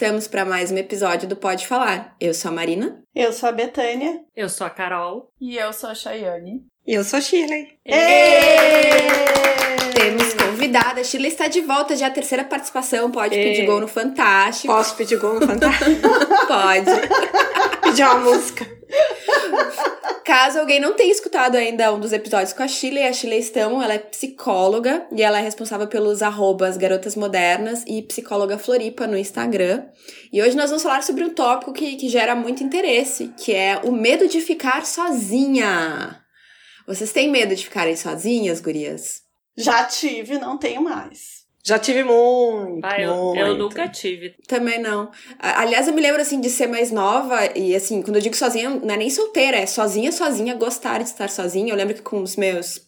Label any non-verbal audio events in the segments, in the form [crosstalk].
Estamos para mais um episódio do Pode Falar. Eu sou a Marina. Eu sou a Betânia. Eu sou a Carol. E eu sou a Chayane. E eu sou a Shirley. Temos convidada. A Shirley está de volta já, a terceira participação. Pode pedir gol no Fantástico. Posso pedir gol no Fantástico? [laughs] Pode. [laughs] pedir uma música. Caso alguém não tenha escutado ainda um dos episódios com a Shirley, a Shirley Estão, ela é psicóloga e ela é responsável pelos arrobas Garotas Modernas e Psicóloga Floripa no Instagram. E hoje nós vamos falar sobre um tópico que, que gera muito interesse, que é o medo de ficar sozinha. Vocês têm medo de ficarem sozinhas, gurias? Já tive, não tenho mais. Já tive muito, Ah, eu, muito. eu nunca tive. Também não. A- Aliás, eu me lembro, assim, de ser mais nova e, assim, quando eu digo sozinha, não é nem solteira, é sozinha, sozinha, gostar de estar sozinha. Eu lembro que com os meus,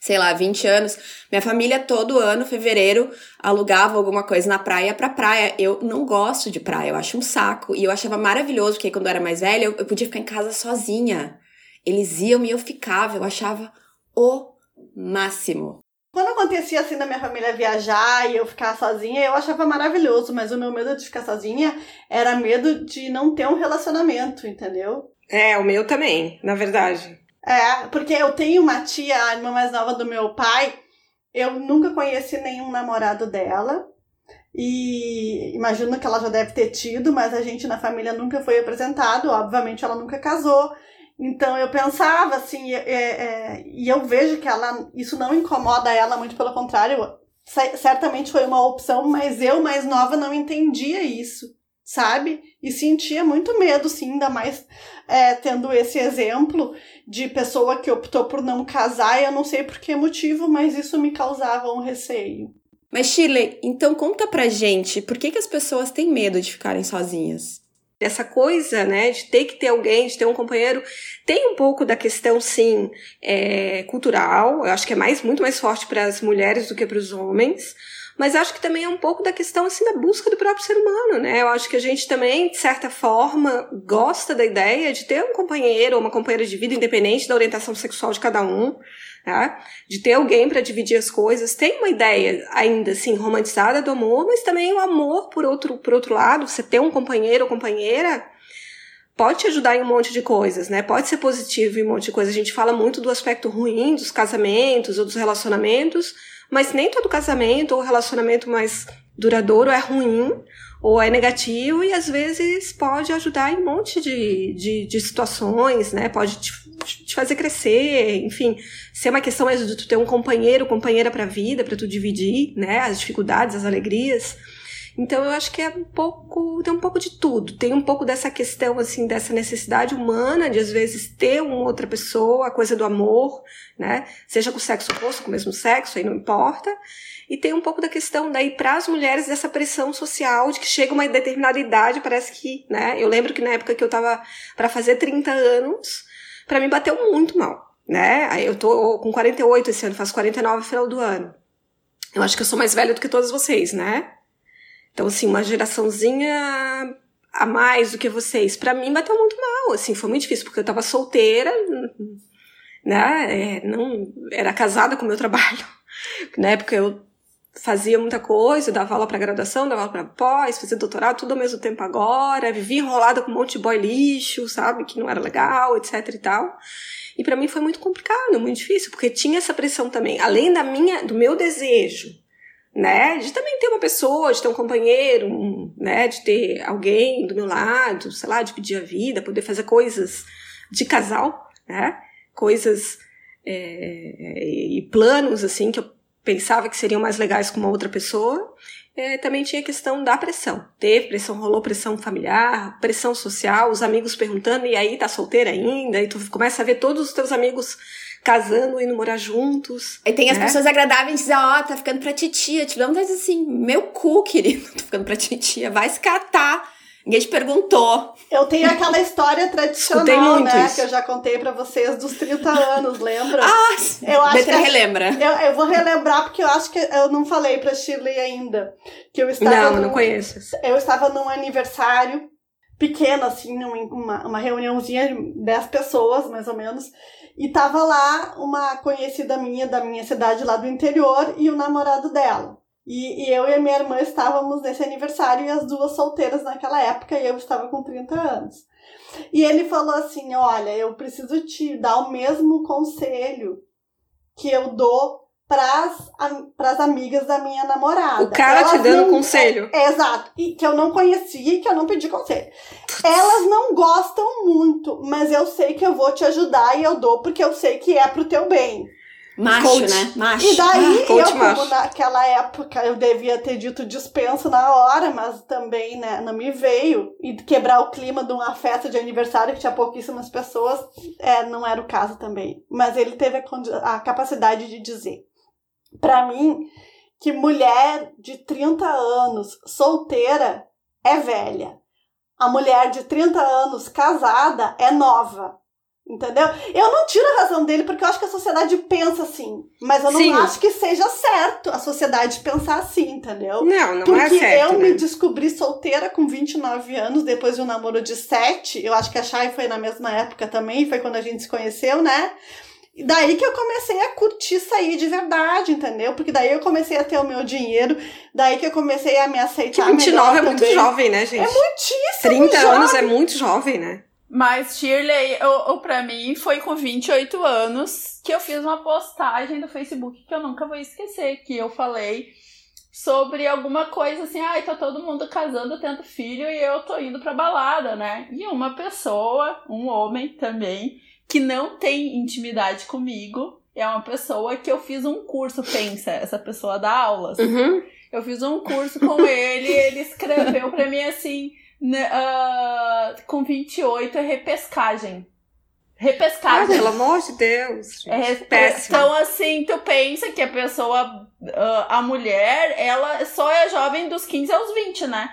sei lá, 20 anos, minha família todo ano, fevereiro, alugava alguma coisa na praia pra praia. Eu não gosto de praia, eu acho um saco. E eu achava maravilhoso, porque quando eu era mais velha, eu, eu podia ficar em casa sozinha. Eles iam e eu ficava, eu achava o máximo. Quando acontecia assim da minha família viajar e eu ficar sozinha, eu achava maravilhoso, mas o meu medo de ficar sozinha era medo de não ter um relacionamento, entendeu? É, o meu também, na verdade. É, porque eu tenho uma tia, a irmã mais nova do meu pai, eu nunca conheci nenhum namorado dela. E imagino que ela já deve ter tido, mas a gente na família nunca foi apresentado, obviamente ela nunca casou. Então eu pensava assim, é, é, e eu vejo que ela isso não incomoda ela, muito pelo contrário, ce- certamente foi uma opção, mas eu, mais nova, não entendia isso, sabe? E sentia muito medo, sim, ainda mais é, tendo esse exemplo de pessoa que optou por não casar, e eu não sei por que motivo, mas isso me causava um receio. Mas, Shirley, então conta pra gente, por que, que as pessoas têm medo de ficarem sozinhas? Essa coisa, né, de ter que ter alguém, de ter um companheiro, tem um pouco da questão, sim, é, cultural. Eu acho que é mais, muito mais forte para as mulheres do que para os homens. Mas acho que também é um pouco da questão, assim, da busca do próprio ser humano, né? Eu acho que a gente também, de certa forma, gosta da ideia de ter um companheiro ou uma companheira de vida, independente da orientação sexual de cada um, tá? De ter alguém para dividir as coisas. Tem uma ideia ainda, assim, romantizada do amor, mas também o amor, por outro, por outro lado, você ter um companheiro ou companheira pode te ajudar em um monte de coisas, né? Pode ser positivo em um monte de coisas. A gente fala muito do aspecto ruim dos casamentos ou dos relacionamentos, mas nem todo casamento ou relacionamento mais duradouro é ruim ou é negativo e às vezes pode ajudar em um monte de, de, de situações, né? Pode te, te fazer crescer, enfim, ser uma questão mais de tu ter um companheiro, companheira para a vida, para tu dividir, né? As dificuldades, as alegrias. Então eu acho que é um pouco, tem um pouco de tudo. Tem um pouco dessa questão assim, dessa necessidade humana de às vezes ter uma outra pessoa, a coisa do amor, né? Seja com o sexo oposto, com o mesmo sexo, aí não importa. E tem um pouco da questão daí para as mulheres dessa pressão social de que chega uma determinada idade, parece que, né? Eu lembro que na época que eu tava para fazer 30 anos, para mim bateu muito mal, né? Aí eu tô com 48 esse ano, faço 49 no final do ano. Eu acho que eu sou mais velha do que todas vocês, né? Então, assim, uma geraçãozinha a mais do que vocês. Pra mim, bateu muito mal, assim, foi muito difícil, porque eu tava solteira, né, é, não, era casada com o meu [laughs] trabalho. Na época eu fazia muita coisa, dava aula pra graduação, dava aula pra pós, fazia doutorado, tudo ao mesmo tempo agora, vivia enrolada com um monte de boy lixo, sabe, que não era legal, etc e tal. E pra mim foi muito complicado, muito difícil, porque tinha essa pressão também, além da minha, do meu desejo, né? De também ter uma pessoa, de ter um companheiro, um, né? De ter alguém do meu lado, sei lá, dividir a vida, poder fazer coisas de casal, né? Coisas é, e planos, assim, que eu pensava que seriam mais legais com uma outra pessoa. É, também tinha a questão da pressão. Teve pressão, rolou pressão familiar, pressão social, os amigos perguntando, e aí tá solteira ainda? E tu começa a ver todos os teus amigos casando, indo morar juntos. Aí tem as né? pessoas agradáveis dizendo, ó, tá ficando pra titia. Vontade de dizer assim, meu cu, querido, [laughs] tô ficando pra titia, vai se catar. Ninguém te perguntou. Eu tenho aquela história tradicional, né? isso. Que eu já contei pra vocês dos 30 anos, lembra? Ah, Eu acho que- relembra. Eu, eu vou relembrar porque eu acho que eu não falei pra Shirley ainda. Que eu estava Não, num- não conheço. eu estava num aniversário pequeno, assim, uma, uma reuniãozinha de 10 pessoas, mais ou menos. E tava lá uma conhecida minha da minha cidade lá do interior e o namorado dela. E, e, eu e a minha irmã estávamos nesse aniversário e as duas solteiras naquela época e eu estava com 30 anos. E ele falou assim: Olha, eu preciso te dar o mesmo conselho que eu dou pras, pras amigas da minha namorada. O cara Elas te dando não, conselho. É, exato. E que eu não conhecia e que eu não pedi conselho. Elas não gostam muito, mas eu sei que eu vou te ajudar e eu dou porque eu sei que é pro teu bem. Macho, coach. né? Macho. E daí, ah, eu, como naquela época, eu devia ter dito dispenso na hora, mas também, né, não me veio. E quebrar o clima de uma festa de aniversário que tinha pouquíssimas pessoas, é, não era o caso também. Mas ele teve a, a capacidade de dizer para mim que mulher de 30 anos solteira é velha. A mulher de 30 anos casada é nova. Entendeu? Eu não tiro a razão dele porque eu acho que a sociedade pensa assim. Mas eu não Sim. acho que seja certo a sociedade pensar assim, entendeu? Não, não porque é certo. Porque eu né? me descobri solteira com 29 anos, depois de um namoro de 7. Eu acho que a Chay foi na mesma época também, foi quando a gente se conheceu, né? E daí que eu comecei a curtir sair de verdade, entendeu? Porque daí eu comecei a ter o meu dinheiro, daí que eu comecei a me aceitar. Que 29 é muito também. jovem, né, gente? É muitíssimo 30 jovem. anos é muito jovem, né? Mas, Shirley, eu, eu, pra mim foi com 28 anos que eu fiz uma postagem no Facebook que eu nunca vou esquecer, que eu falei sobre alguma coisa assim, ai, ah, tá todo mundo casando, tendo filho e eu tô indo pra balada, né? E uma pessoa, um homem também, que não tem intimidade comigo, é uma pessoa que eu fiz um curso, pensa, essa pessoa dá aulas. Uhum. Eu fiz um curso com ele, ele escreveu pra mim assim uh, com 28 é repescagem. Repescagem. Ah, pelo amor de Deus. É, péssimo. Então, assim, tu pensa que a pessoa, uh, a mulher, ela só é jovem dos 15 aos 20, né?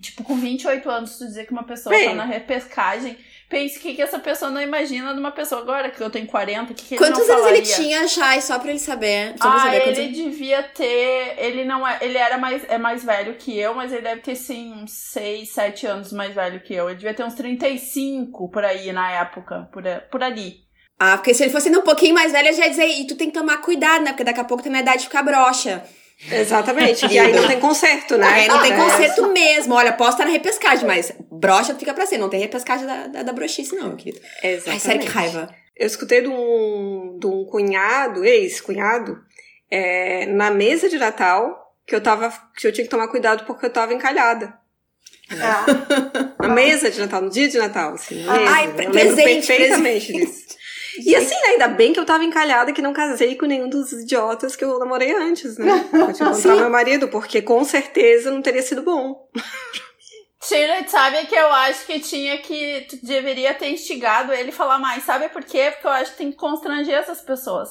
Tipo, com 28 anos, tu dizer que uma pessoa Bem, tá na repescagem pense o que, que essa pessoa não imagina de uma pessoa agora, que eu tenho 40, que, que Quantos ele anos ele tinha, Chay, só pra ele saber? Só ah, saber ele quantos... devia ter. Ele não é. Ele era mais, é mais velho que eu, mas ele deve ter sim uns 6, 7 anos mais velho que eu. Ele devia ter uns 35 por aí na época, por, por ali. Ah, porque se ele fosse um pouquinho mais velho, eu já ia dizer, e tu tem que tomar cuidado, né? Porque daqui a pouco tem na idade de ficar broxa. Exatamente. e [laughs] aí não tem conserto, né? Aí não tem é. conserto mesmo. Olha, posso estar na repescagem, mas brocha fica pra ser. Não tem repescagem da, da, da broxice, não, meu querido. Exatamente. Ai, sério, que raiva. Eu escutei de um, de um cunhado, ex-cunhado, é, na mesa de Natal, que eu tava. que eu tinha que tomar cuidado porque eu tava encalhada. Ah. Na mesa de Natal, no dia de Natal, assim. Ai, eu lembro perfeitamente presente. disso. E assim, né, ainda bem que eu tava encalhada que não casei com nenhum dos idiotas que eu namorei antes, né? Eu tinha [laughs] que meu marido, porque com certeza não teria sido bom. Shirley, sabe que eu acho que tinha que. Tu deveria ter instigado ele falar mais. Sabe por quê? Porque eu acho que tem que constranger essas pessoas.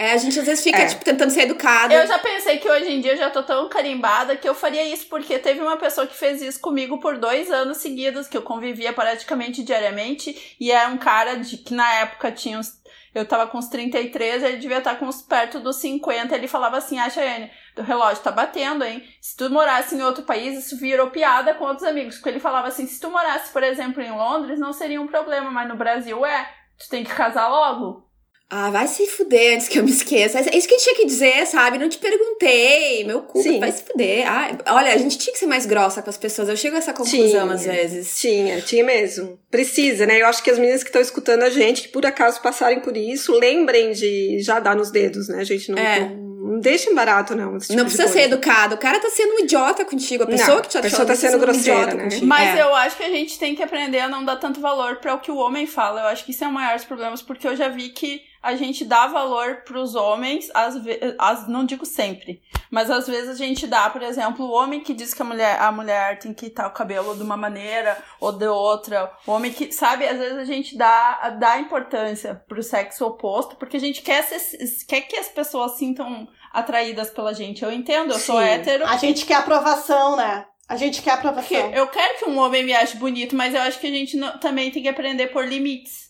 É, a gente às vezes fica, é. tipo, tentando ser educada. Eu já pensei que hoje em dia eu já tô tão carimbada que eu faria isso, porque teve uma pessoa que fez isso comigo por dois anos seguidos, que eu convivia praticamente diariamente, e era um cara de que na época tinha uns. Eu tava com uns 33, ele devia estar tá com uns perto dos 50. Ele falava assim: Ah, Chayane, o relógio tá batendo, hein? Se tu morasse em outro país, isso virou piada com outros amigos. Porque ele falava assim: se tu morasse, por exemplo, em Londres, não seria um problema, mas no Brasil é. Tu tem que casar logo. Ah, vai se fuder antes que eu me esqueça. É isso que a gente tinha que dizer, sabe? Não te perguntei. Meu cu, vai se fuder. Ah, olha, a gente tinha que ser mais grossa com as pessoas. Eu chego a essa conclusão tinha, às vezes. Tinha, tinha mesmo. Precisa, né? Eu acho que as meninas que estão escutando a gente, que por acaso passarem por isso, lembrem de já dar nos dedos, né? A gente não, é. não, não deixa em barato, não. Tipo não precisa ser educado. O cara tá sendo um idiota contigo. A pessoa não, que te A pessoa tá sendo grosseira, um né? Contigo. Mas é. eu acho que a gente tem que aprender a não dar tanto valor para o que o homem fala. Eu acho que isso é o maior dos problemas, porque eu já vi que a gente dá valor para os homens, às vezes, não digo sempre, mas às vezes a gente dá, por exemplo, o homem que diz que a mulher, a mulher tem que estar o cabelo de uma maneira ou de outra, o homem que, sabe, às vezes a gente dá, dá importância pro sexo oposto, porque a gente quer, ser, quer que as pessoas sintam atraídas pela gente. Eu entendo, eu Sim. sou hétero. A gente quer aprovação, né? A gente quer aprovação. eu quero que um homem me ache bonito, mas eu acho que a gente não, também tem que aprender por limites.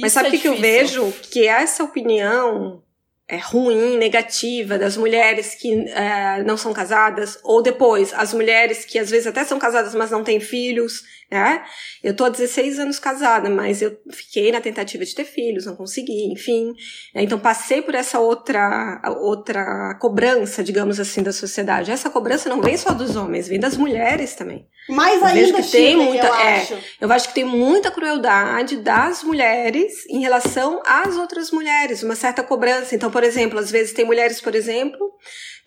Mas sabe o é que, eu vejo? Que essa opinião é ruim, negativa das mulheres que é, não são casadas, ou depois as mulheres que às vezes até são casadas, mas não têm filhos, né? Eu tô há 16 anos casada, mas eu fiquei na tentativa de ter filhos, não consegui, enfim. Então passei por essa outra outra cobrança, digamos assim, da sociedade. Essa cobrança não vem só dos homens, vem das mulheres também. Mais ainda que tem muita, eu é, acho. Eu acho que tem muita crueldade das mulheres em relação às outras mulheres, uma certa cobrança. Então, por exemplo, às vezes tem mulheres, por exemplo,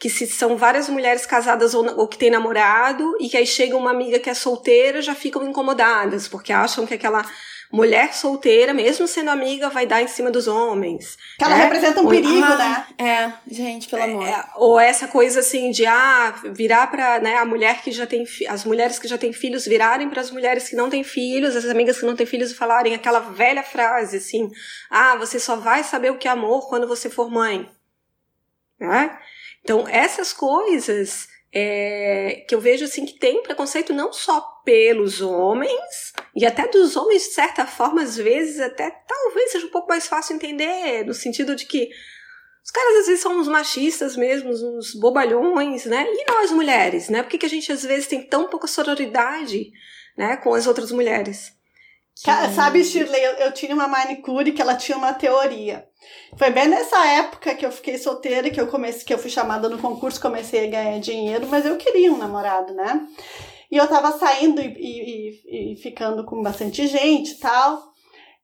que se são várias mulheres casadas ou, ou que têm namorado e que aí chega uma amiga que é solteira, já ficam incomodadas, porque acham que aquela mulher solteira, mesmo sendo amiga, vai dar em cima dos homens. Que ela né? representa um perigo, ah, né? É, gente, pelo amor. É, ou essa coisa assim de ah, virar para né, a mulher que já tem as mulheres que já têm filhos virarem para as mulheres que não têm filhos, as amigas que não têm filhos falarem aquela velha frase assim: "Ah, você só vai saber o que é amor quando você for mãe". Né? Então, essas coisas é, que eu vejo assim que tem preconceito não só pelos homens, e até dos homens, de certa forma, às vezes, até talvez seja um pouco mais fácil entender, no sentido de que os caras às vezes são uns machistas mesmo, uns bobalhões, né? E nós mulheres, né? Por que, que a gente às vezes tem tão pouca sororidade né, com as outras mulheres? Que... Sabe, Shirley, eu, eu tinha uma manicure que ela tinha uma teoria. Foi bem nessa época que eu fiquei solteira, que eu comecei, que eu fui chamada no concurso, comecei a ganhar dinheiro, mas eu queria um namorado, né? E eu tava saindo e, e, e ficando com bastante gente e tal.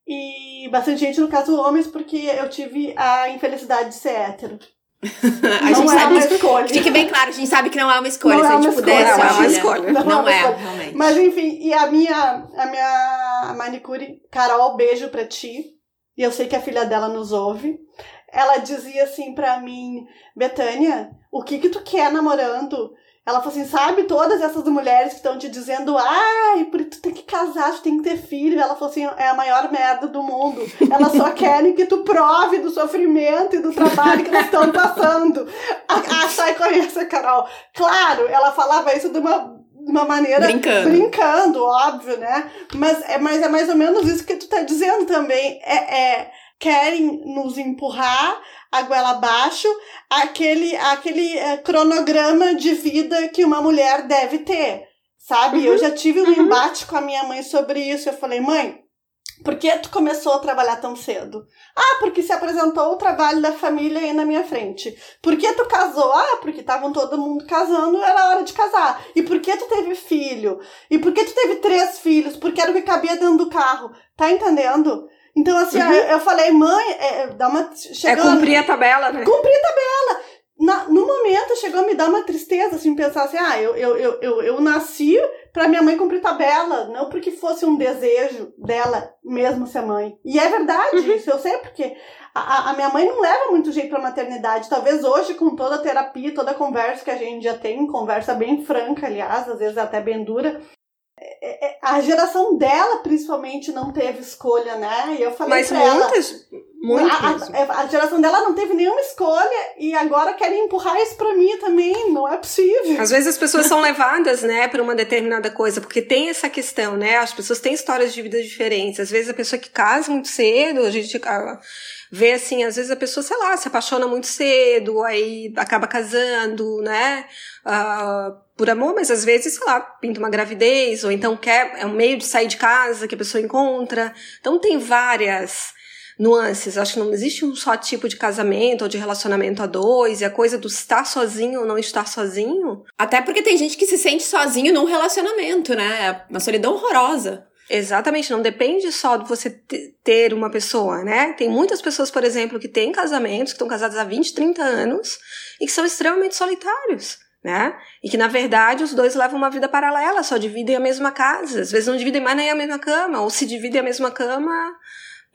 E bastante gente, no caso, homens, porque eu tive a infelicidade de ser hétero. [laughs] a não gente é sabe, uma escolha. Fique bem claro, a gente sabe que não é uma escolha. Não Se é a gente pudesse, não é uma escolha. Não, não é, é realmente. Mas enfim, e a minha, a minha manicure, Carol, beijo pra ti e eu sei que a filha dela nos ouve. Ela dizia assim para mim, Betânia, o que que tu quer namorando? Ela falou assim, sabe todas essas mulheres que estão te dizendo, ai, tu tem que casar, tu tem que ter filho. Ela falou assim, é a maior merda do mundo. Elas só [laughs] querem que tu prove do sofrimento e do trabalho que elas estão passando. A, a Chay conhece a Carol. Claro, ela falava isso de uma uma maneira brincando. brincando, óbvio, né? Mas é, mas é mais ou menos isso que tu tá dizendo também. É, é querem nos empurrar a goela abaixo aquele, aquele é, cronograma de vida que uma mulher deve ter. Sabe? Uhum, eu já tive um uhum. embate com a minha mãe sobre isso. Eu falei, mãe, por que tu começou a trabalhar tão cedo? Ah, porque se apresentou o trabalho da família aí na minha frente. Por que tu casou? Ah, porque estavam todo mundo casando, era hora de casar. E por que tu teve filho? E por que tu teve três filhos? Porque era o que cabia dentro do carro. Tá entendendo? Então, assim, uhum. eu falei, mãe, é, é dá uma. Chegando, é cumprir a tabela, né? Cumprir a tabela. Na, no momento chegou a me dar uma tristeza, assim, pensar assim, ah, eu, eu, eu, eu, eu nasci para minha mãe cumprir tabela, não porque fosse um desejo dela mesmo ser mãe. E é verdade, uhum. isso eu sei, porque a, a, minha mãe não leva muito jeito pra maternidade. Talvez hoje, com toda a terapia, toda a conversa que a gente já tem, conversa bem franca, aliás, às vezes até bem dura, a geração dela, principalmente, não teve escolha, né? E eu falei Mas muitas, ela, muitas. A, a, a, geração dela não teve nenhuma escolha e agora querem empurrar isso pra mim também. Não é possível. Às vezes as pessoas são levadas, né, por uma determinada coisa, porque tem essa questão, né? As pessoas têm histórias de vida diferentes. Às vezes a pessoa que casa muito cedo, a gente vê assim, às vezes a pessoa, sei lá, se apaixona muito cedo, aí acaba casando, né? Uh, por amor, mas às vezes, sei lá, pinta uma gravidez, ou então quer, é um meio de sair de casa que a pessoa encontra. Então tem várias nuances. Acho que não existe um só tipo de casamento ou de relacionamento a dois, e a coisa do estar sozinho ou não estar sozinho. Até porque tem gente que se sente sozinho num relacionamento, né? É uma solidão horrorosa. Exatamente, não depende só de você ter uma pessoa, né? Tem muitas pessoas, por exemplo, que têm casamentos, que estão casadas há 20, 30 anos e que são extremamente solitários, né? E que, na verdade, os dois levam uma vida paralela, só dividem a mesma casa, às vezes não dividem mais nem a mesma cama, ou se dividem a mesma cama,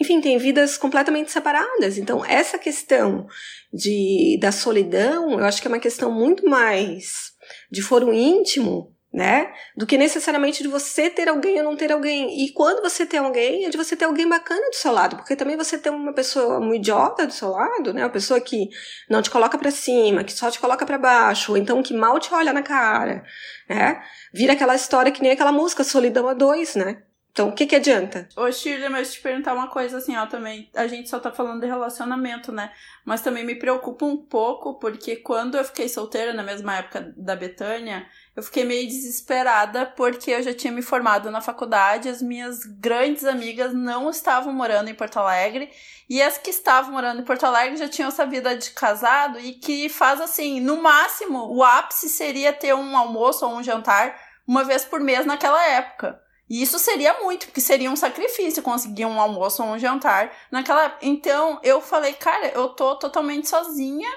enfim, têm vidas completamente separadas. Então, essa questão de, da solidão, eu acho que é uma questão muito mais de foro íntimo né? Do que necessariamente de você ter alguém ou não ter alguém. E quando você tem alguém, é de você ter alguém bacana do seu lado, porque também você tem uma pessoa um idiota do seu lado, né? Uma pessoa que não te coloca para cima, que só te coloca para baixo, ou então que mal te olha na cara, né? Vira aquela história que nem aquela música Solidão a dois, né? Então, o que que adianta? Ô, Shirley, mas te perguntar uma coisa assim, ó, também. A gente só tá falando de relacionamento, né? Mas também me preocupa um pouco, porque quando eu fiquei solteira, na mesma época da Betânia, eu fiquei meio desesperada porque eu já tinha me formado na faculdade, as minhas grandes amigas não estavam morando em Porto Alegre e as que estavam morando em Porto Alegre já tinham essa vida de casado e que faz assim, no máximo, o ápice seria ter um almoço ou um jantar uma vez por mês naquela época. E isso seria muito, porque seria um sacrifício conseguir um almoço ou um jantar naquela. Então eu falei, cara, eu tô totalmente sozinha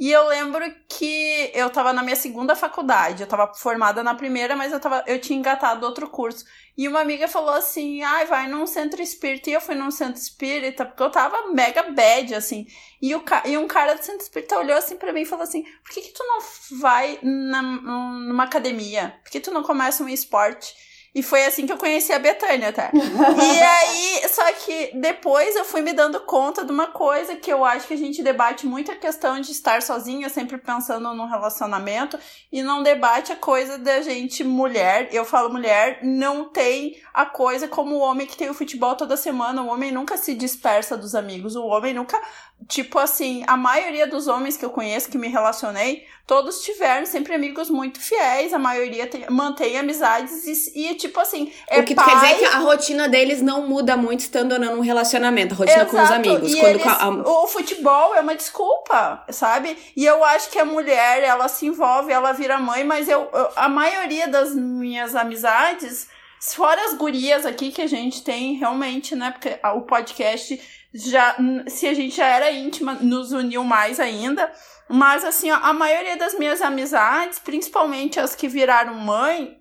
e eu lembro que eu tava na minha segunda faculdade, eu tava formada na primeira, mas eu, tava, eu tinha engatado outro curso. E uma amiga falou assim: ai, vai num centro espírita. E eu fui num centro espírita, porque eu tava mega bad, assim. E, o, e um cara do centro espírita olhou assim para mim e falou assim: por que, que tu não vai na, numa academia? Por que tu não começa um esporte? E foi assim que eu conheci a Betânia, tá? [laughs] e aí, só que depois eu fui me dando conta de uma coisa que eu acho que a gente debate muito a questão de estar sozinha, sempre pensando num relacionamento, e não debate a coisa da gente, mulher, eu falo mulher, não tem a coisa como o homem que tem o futebol toda semana. O homem nunca se dispersa dos amigos, o homem nunca tipo assim, a maioria dos homens que eu conheço, que me relacionei, todos tiveram sempre amigos muito fiéis, a maioria tem, mantém amizades e, e, tipo assim, é O que pai... quer dizer que a rotina deles não muda muito estando num relacionamento, a rotina Exato. com os amigos. E Quando eles, a... O futebol é uma desculpa, sabe? E eu acho que a mulher, ela se envolve, ela vira mãe, mas eu, eu a maioria das minhas amizades, fora as gurias aqui que a gente tem realmente, né? Porque o podcast já se a gente já era íntima, nos uniu mais ainda. Mas assim, ó, a maioria das minhas amizades, principalmente as que viraram mãe,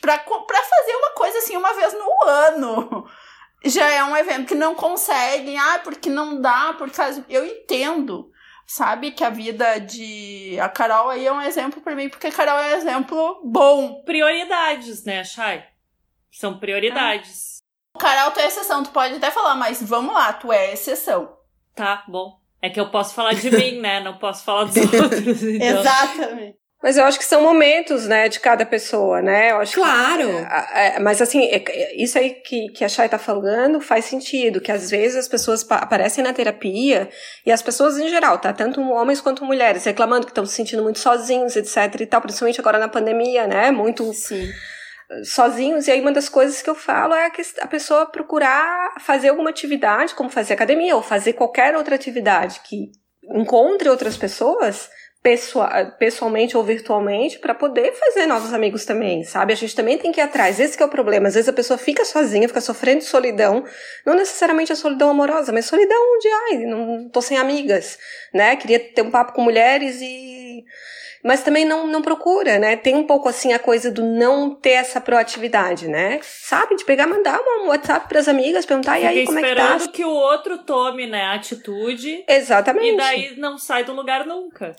pra, pra fazer uma coisa assim uma vez no ano. [laughs] Já é um evento que não conseguem, ah, porque não dá, porque eu entendo, sabe, que a vida de a Carol aí é um exemplo para mim, porque a Carol é um exemplo bom. Prioridades, né, Chay? São prioridades. Carol, tu é exceção, tu pode até falar, mas vamos lá, tu é exceção. Tá, bom. É que eu posso falar de mim, né? Não posso falar dos [laughs] outros. Então. Exatamente. Mas eu acho que são momentos, né, de cada pessoa, né? Eu acho claro! Que, é, mas assim, é, isso aí que, que a Chay tá falando faz sentido, que às vezes as pessoas aparecem na terapia, e as pessoas em geral, tá? Tanto homens quanto mulheres, reclamando que estão se sentindo muito sozinhos, etc e tal, principalmente agora na pandemia, né? Muito... Sim sozinhos, e aí uma das coisas que eu falo é a pessoa procurar fazer alguma atividade, como fazer academia, ou fazer qualquer outra atividade que encontre outras pessoas, pessoalmente ou virtualmente, para poder fazer novos amigos também, sabe? A gente também tem que ir atrás, esse que é o problema, às vezes a pessoa fica sozinha, fica sofrendo solidão, não necessariamente a solidão amorosa, mas solidão de, ai, não tô sem amigas, né? Queria ter um papo com mulheres e mas também não, não procura, né? Tem um pouco assim a coisa do não ter essa proatividade, né? Sabe? De pegar, mandar um WhatsApp para as amigas, perguntar, Fica e aí, como é que tá? esperando que o outro tome, né, a atitude. Exatamente. E daí não sai do lugar nunca.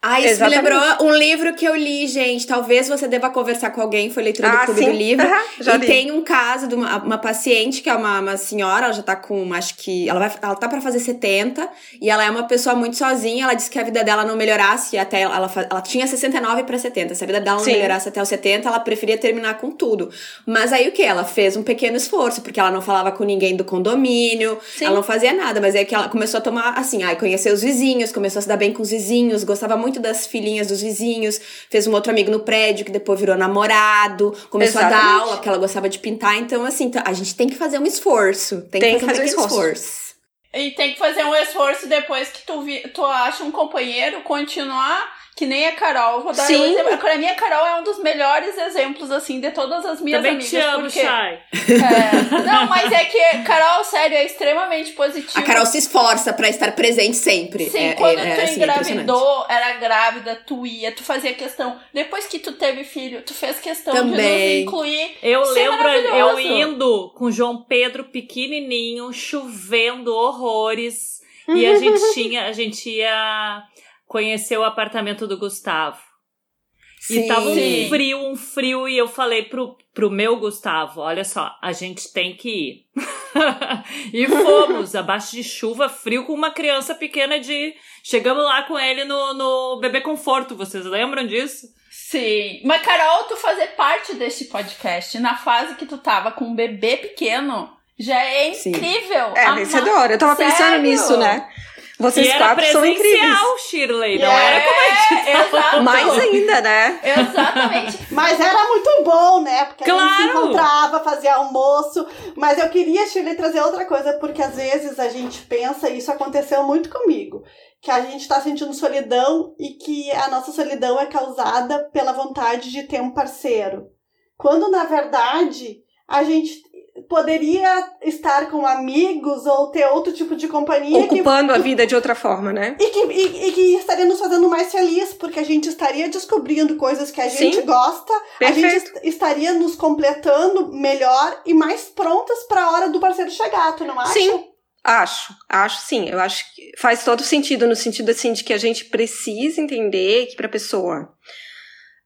Ah, isso Exatamente. me lembrou um livro que eu li, gente. Talvez você deva conversar com alguém, foi leitura ah, do Clube sim. do Livro. Uhum, já e li. tem um caso de uma, uma paciente que é uma, uma senhora, ela já tá com, acho que. Ela, vai, ela tá pra fazer 70 e ela é uma pessoa muito sozinha. Ela disse que a vida dela não melhorasse até. Ela, ela, ela tinha 69 para 70. Se a vida dela não sim. melhorasse até os 70, ela preferia terminar com tudo. Mas aí o que? Ela fez um pequeno esforço, porque ela não falava com ninguém do condomínio, sim. ela não fazia nada. Mas aí que ela começou a tomar, assim, aí conhecer os vizinhos, começou a se dar bem com os vizinhos, gostava muito das filhinhas dos vizinhos, fez um outro amigo no prédio que depois virou namorado, começou Exatamente. a dar aula porque ela gostava de pintar. Então, assim, a gente tem que fazer um esforço. Tem, tem que fazer, que fazer um, um esforço. esforço. E tem que fazer um esforço depois que tu, vi, tu acha um companheiro, continuar que nem a Carol. Vou dar Sim. um exemplo. A minha Carol é um dos melhores exemplos, assim, de todas as minhas Também amigas. Te amo, porque... Shai. É... Não, mas é que, Carol, sério, é extremamente positiva. A Carol se esforça para estar presente sempre. Sim, é, quando é, tu assim, engravidou, era grávida, tu ia, tu fazia questão. Depois que tu teve filho, tu fez questão Também. de nos incluir. Eu Isso lembro é eu indo com João Pedro pequenininho, chovendo horrores. E a [laughs] gente tinha, a gente ia conhecer o apartamento do Gustavo. Sim, e tava um frio, um frio, e eu falei pro, pro meu Gustavo: olha só, a gente tem que ir. [laughs] e fomos, abaixo de chuva, frio, com uma criança pequena de. Chegamos lá com ele no, no Bebê Conforto, vocês lembram disso? Sim. Mas, Carol, tu fazer parte deste podcast na fase que tu tava com um bebê pequeno já é incrível. Sim. É vencedora. Eu tava Sério? pensando nisso, né? Vocês e era quatro são incríveis. presencial, Shirley, não É, era como a gente [laughs] exato. Mais ainda, né? Exatamente. [laughs] Mas era muito bom, né? Porque a gente se Claro! encontrava, fazia almoço. Mas eu queria, Shirley, trazer outra coisa, porque às vezes a gente pensa, e isso aconteceu muito comigo, que a gente tá sentindo solidão e que a nossa solidão é causada pela vontade de ter um parceiro. Quando, na verdade, a gente poderia estar com amigos ou ter outro tipo de companhia que Ocupando a vida de outra forma, né? e que, e, e que estaria nos fazendo mais feliz, porque a gente estaria descobrindo coisas que a gente Sim. gosta, a gente Perfeito. est- estaria nos completando melhor e mais prontas para a hora do parceiro chegar, tu não acha? Sim. Acho, acho sim. Eu acho que faz todo sentido, no sentido assim de que a gente precisa entender que pra pessoa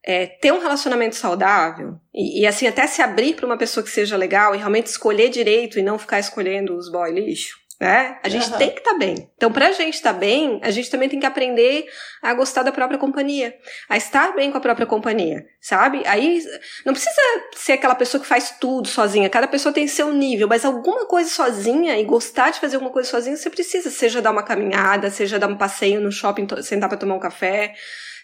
é, ter um relacionamento saudável e, e, assim até se abrir para uma pessoa que seja legal e realmente escolher direito e não ficar escolhendo os boy lixo, né? A gente Aham. tem que estar bem. Então, pra gente estar bem, a gente também tem que aprender a gostar da própria companhia, a estar bem com a própria companhia, sabe? Aí não precisa ser aquela pessoa que faz tudo sozinha. Cada pessoa tem seu nível, mas alguma coisa sozinha e gostar de fazer alguma coisa sozinha, você precisa, seja dar uma caminhada, seja dar um passeio no shopping, sentar para tomar um café,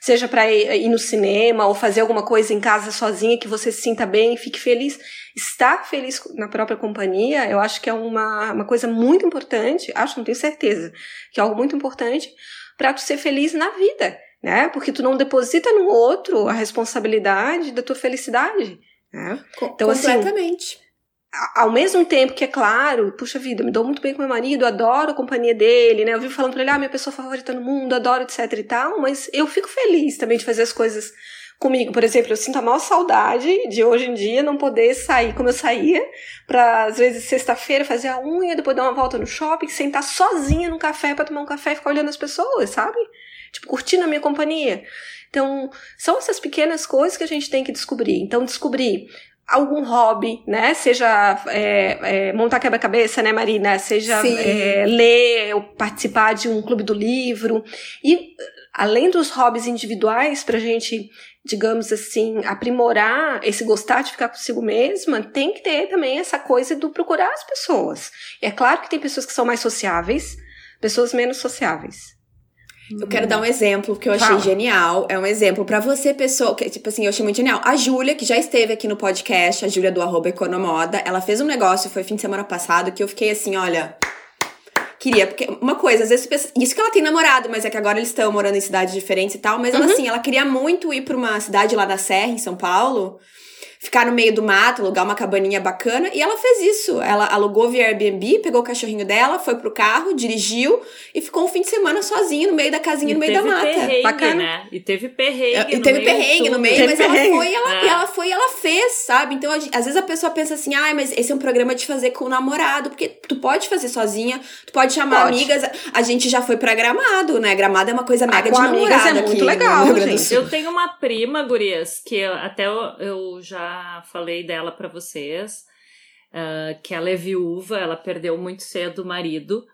seja para ir, ir no cinema ou fazer alguma coisa em casa sozinha que você se sinta bem, fique feliz. Estar feliz na própria companhia, eu acho que é uma, uma coisa muito importante, acho, não tenho certeza, que é algo muito importante para tu ser feliz na vida, né? Porque tu não deposita no outro a responsabilidade da tua felicidade, né? Co- Então, assim, completamente. A- Ao mesmo tempo que é claro, puxa vida, me dou muito bem com meu marido, adoro a companhia dele, né? Eu vivo falando pra ele, ah, minha pessoa favorita no mundo, adoro, etc e tal, mas eu fico feliz também de fazer as coisas comigo. Por exemplo, eu sinto a maior saudade de hoje em dia não poder sair como eu saía, pra às vezes sexta-feira fazer a unha, depois dar uma volta no shopping, sentar sozinha num café pra tomar um café e ficar olhando as pessoas, sabe? Tipo, curtindo a minha companhia. Então, são essas pequenas coisas que a gente tem que descobrir. Então, descobrir algum hobby, né? Seja é, é, montar quebra-cabeça, né, Marina? Seja é, ler ou participar de um clube do livro. E além dos hobbies individuais, pra gente, digamos assim, aprimorar esse gostar de ficar consigo mesma, tem que ter também essa coisa do procurar as pessoas. E é claro que tem pessoas que são mais sociáveis, pessoas menos sociáveis. Eu quero dar um exemplo que eu achei Fala. genial. É um exemplo pra você, pessoa, que, tipo assim, eu achei muito genial. A Júlia, que já esteve aqui no podcast, a Júlia do arroba Economoda, ela fez um negócio, foi fim de semana passado, que eu fiquei assim, olha. Queria, porque uma coisa, às vezes, pensa- isso que ela tem namorado, mas é que agora eles estão morando em cidades diferentes e tal, mas ela, assim, ela queria muito ir pra uma cidade lá na Serra, em São Paulo, ficar no meio do mato, alugar uma cabaninha bacana, e ela fez isso. Ela alugou via Airbnb, pegou o cachorrinho dela, foi pro carro, dirigiu e ficou um fim de semana sozinha no meio da casinha, E no meio da mata. perrengue, Bacana. né? E teve perrengue. E no teve perrengue no meio, Teve mas ela perrengue. foi, e ela, É. ela foi e ela fez, sabe? Então, às vezes a pessoa pensa assim, ai, mas esse é um programa de fazer com o namorado, porque tu pode fazer sozinha, tu pode chamar Pode. amigas. A gente já foi pra Gramado, né? Gramado é uma coisa mega com de amigas namorada é muito aqui legal, [laughs] Grande do gente. Eu tenho uma prima, gurias, que eu- até eu, eu já falei dela pra vocês, ah, que ela é viúva, ela perdeu muito cedo o marido,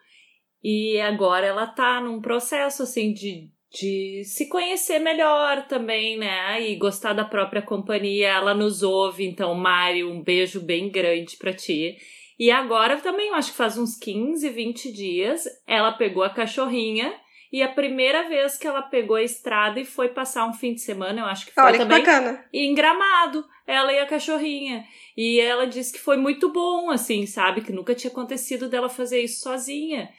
e agora ela tá num processo, assim, de, de se conhecer melhor também, né, e gostar da própria companhia, ela nos ouve, então, Mário, um beijo bem grande pra ti. E agora também, acho que faz uns 15, 20 dias, ela pegou a cachorrinha e a primeira vez que ela pegou a estrada e foi passar um fim de semana, eu acho que foi Olha que também bacana. em Gramado, ela e a cachorrinha. E ela disse que foi muito bom, assim, sabe? Que nunca tinha acontecido dela fazer isso sozinha.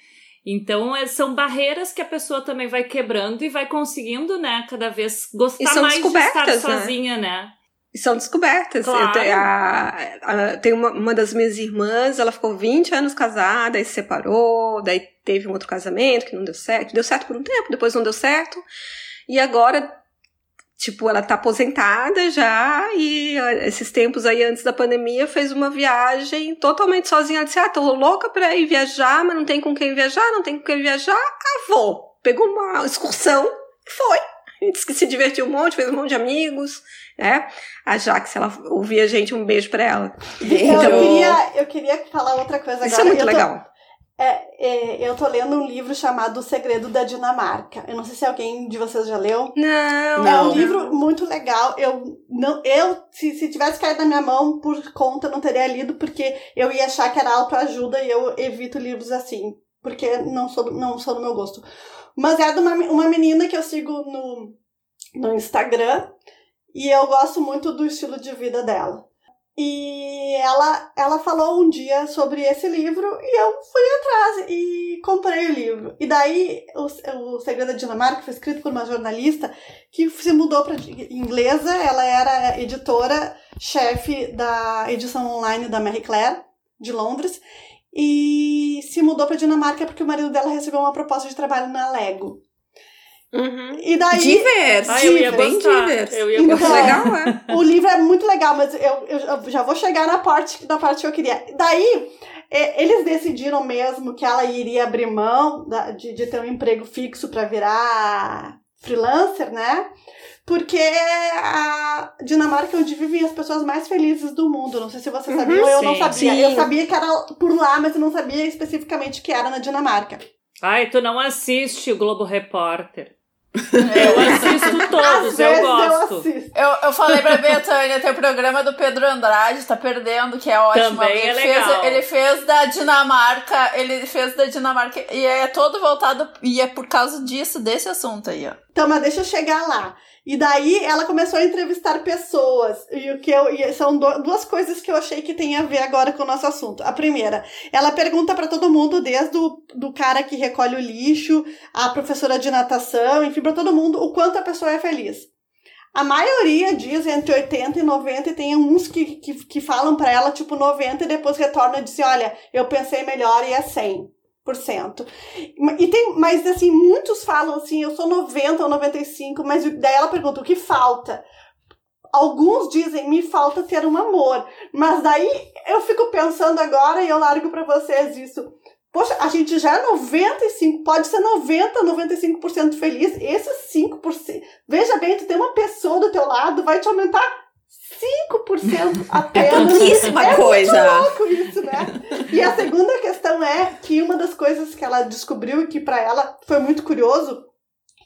Então, é- são barreiras que a pessoa também vai quebrando e vai conseguindo, né, cada vez gostar mais de estar né? sozinha, né? E são descobertas. Claro. Eu te- a- a- tem uma, uma das minhas irmãs, ela ficou 20 anos casada, aí se separou, daí teve um outro casamento que não deu certo. Deu certo por um tempo, depois não deu certo. E agora, tipo, ela tá aposentada já, e esses tempos aí antes da pandemia fez uma viagem totalmente sozinha. Ela disse: Ah, tô louca pra ir viajar, mas não tem com quem viajar, não tem com quem viajar. Ah, vou. Pegou uma excursão e foi. [laughs] Disse que se divertiu um monte, fez um monte de amigos, né? A Jax, ela ouvia a gente, um beijo pra ela. Beijo. Eu, queria, eu queria falar outra coisa Isso agora. é muito eu tô, legal. É, é, eu tô lendo um livro chamado O Segredo da Dinamarca. Eu não sei se alguém de vocês já leu. Não, É um Não. livro muito legal. Eu não, eu se, se tivesse caído na minha mão por conta, eu não teria lido porque eu ia achar que era autoajuda e eu evito livros assim. porque não sou, não sou do meu gosto. Mas é de uma, uma menina que eu sigo no, no Instagram e eu gosto muito do estilo de vida dela. E ela, ela falou um dia sobre esse livro e eu fui atrás e comprei o livro. E daí, o, o Segredo da Dinamarca foi escrito por uma jornalista que se mudou para inglesa. Ela era editora-chefe da edição online da Marie Claire, de Londres, e se mudou para Dinamarca porque o marido dela recebeu uma proposta de trabalho na Lego. Uhum. E daí. Divers, Ah, eu ia bem gostar. divers. Eu ia Então, gostar. Legal, é? [laughs] O livro é muito legal, mas eu, eu já vou chegar na parte, na parte que eu queria. Daí, é, eles decidiram mesmo que ela iria abrir mão da- de, de ter um emprego fixo para virar freelancer, né? Porque a Dinamarca é onde vivem as pessoas mais felizes do mundo. Não sei se você Uhum, sabia ou eu não sim, sabia. sim. Eu sabia que era por lá, mas eu não sabia especificamente que era na Dinamarca. Ai, tu não assiste o Globo Repórter. [laughs] Eu assisto todos, eu gosto. assisto. Eu, eu falei pra Betânia, tem o programa do Pedro Andrade, tá perdendo, que é ótimo. Também ele é fez, legal. ele fez da Dinamarca, ele fez da Dinamarca, e é todo voltado, e é por causa disso, desse assunto aí, ó. Então, mas deixa eu chegar lá. E daí ela começou a entrevistar pessoas. E o que eu e são duas coisas que eu achei que tem a ver agora com o nosso assunto. A primeira, ela pergunta para todo mundo, desde o do cara que recolhe o lixo, a professora de natação, enfim, para todo mundo, o quanto a pessoa é feliz. A maioria diz entre 80 e 90, e tem uns que, que, que falam para ela, tipo, 90, e depois retornam e dizem, olha, eu pensei melhor e é 100%. E tem, mas assim, muitos falam assim, eu sou 90 ou 95, mas daí ela pergunta o que falta. Alguns dizem, me falta ter um amor. Mas daí eu fico pensando agora e eu largo pra vocês isso. Poxa, a gente já é 95, pode ser 90, 95% feliz. Esses 5%, veja bem, tu tem uma pessoa do teu lado, vai te aumentar 5% [laughs] É apenas. pouquíssima É coisa. louco isso, né? E a segunda questão é que uma das coisas que ela descobriu e que pra ela foi muito curioso,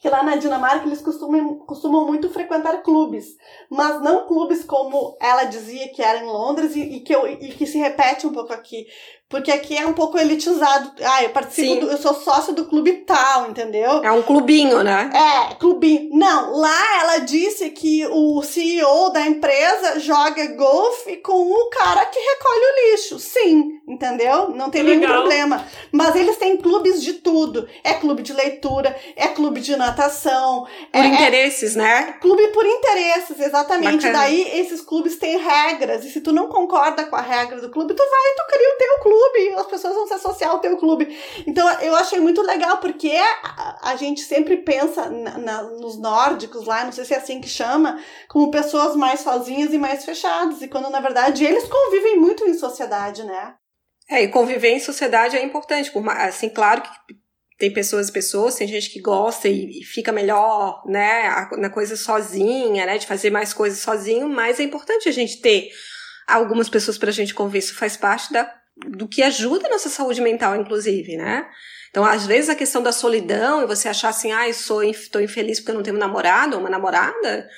que lá na Dinamarca eles costumam, costumam muito frequentar clubes, mas não clubes como ela dizia que era em Londres e, e que, eu, e que se repete um pouco aqui. Porque aqui é um pouco elitizado. Ah, eu participo, do, eu sou sócio do clube tal, entendeu? É um clubinho, né? É, clubinho. Não, lá ela disse que o CEO da empresa joga golfe com o cara que recolhe o lixo. Sim, entendeu? Não tem Que nenhum legal. problema. Mas eles têm clubes de tudo. É clube de leitura, é clube de natação, Por é, interesses, né? é clube por interesses, exatamente. Bacana. Daí esses clubes têm regras. E se tu não concorda com a regra do clube, tu vai e tu cria o teu clube. As pessoas vão se associar ao teu clube. Então eu achei muito legal, porque a, a gente sempre pensa na- na- nos nórdicos lá, não sei se é assim que chama, como pessoas mais sozinhas e mais fechadas. E quando na verdade eles convivem muito em sociedade, né? É, e conviver em sociedade é importante. Por assim, claro que tem pessoas e pessoas, tem gente que gosta e, fica melhor, né, na coisa sozinha, né, de fazer mais coisas sozinho, mas é importante a gente ter algumas pessoas pra gente conviver. Isso faz parte da, do que ajuda a nossa saúde mental, inclusive, né? Então, às vezes, a questão da solidão e você achar assim, inf- tô infeliz porque eu não tenho um namorado ou uma namorada,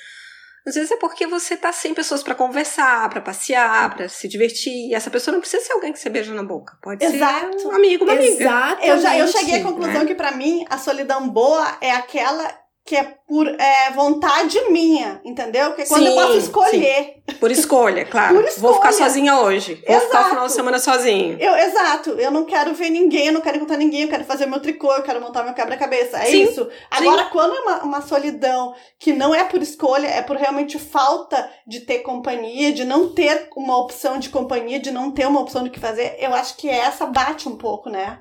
às vezes é porque você tá sem pessoas pra conversar, pra passear, pra se divertir. E essa pessoa não precisa ser alguém que você beija na boca. Pode Exato. ser um amigo, uma amiga. Exatamente. Eu, já, eu cheguei à conclusão né? que pra mim a solidão boa é aquela que é por é, vontade minha, entendeu? Que é quando eu Sim, posso escolher. Por escolha, claro. Por Vou ficar escolha. sozinha hoje. Vou ficar o Exato. final de semana sozinho. Eu, exato, eu não quero ver ninguém, eu não quero encontrar ninguém, eu quero fazer meu tricô, eu quero montar meu quebra-cabeça. É Sim, isso. Agora, quando é uma, uma solidão que não é por escolha, é por realmente falta de ter companhia, de não ter uma opção de companhia, de não ter uma opção do que fazer, eu acho que essa bate um pouco, né?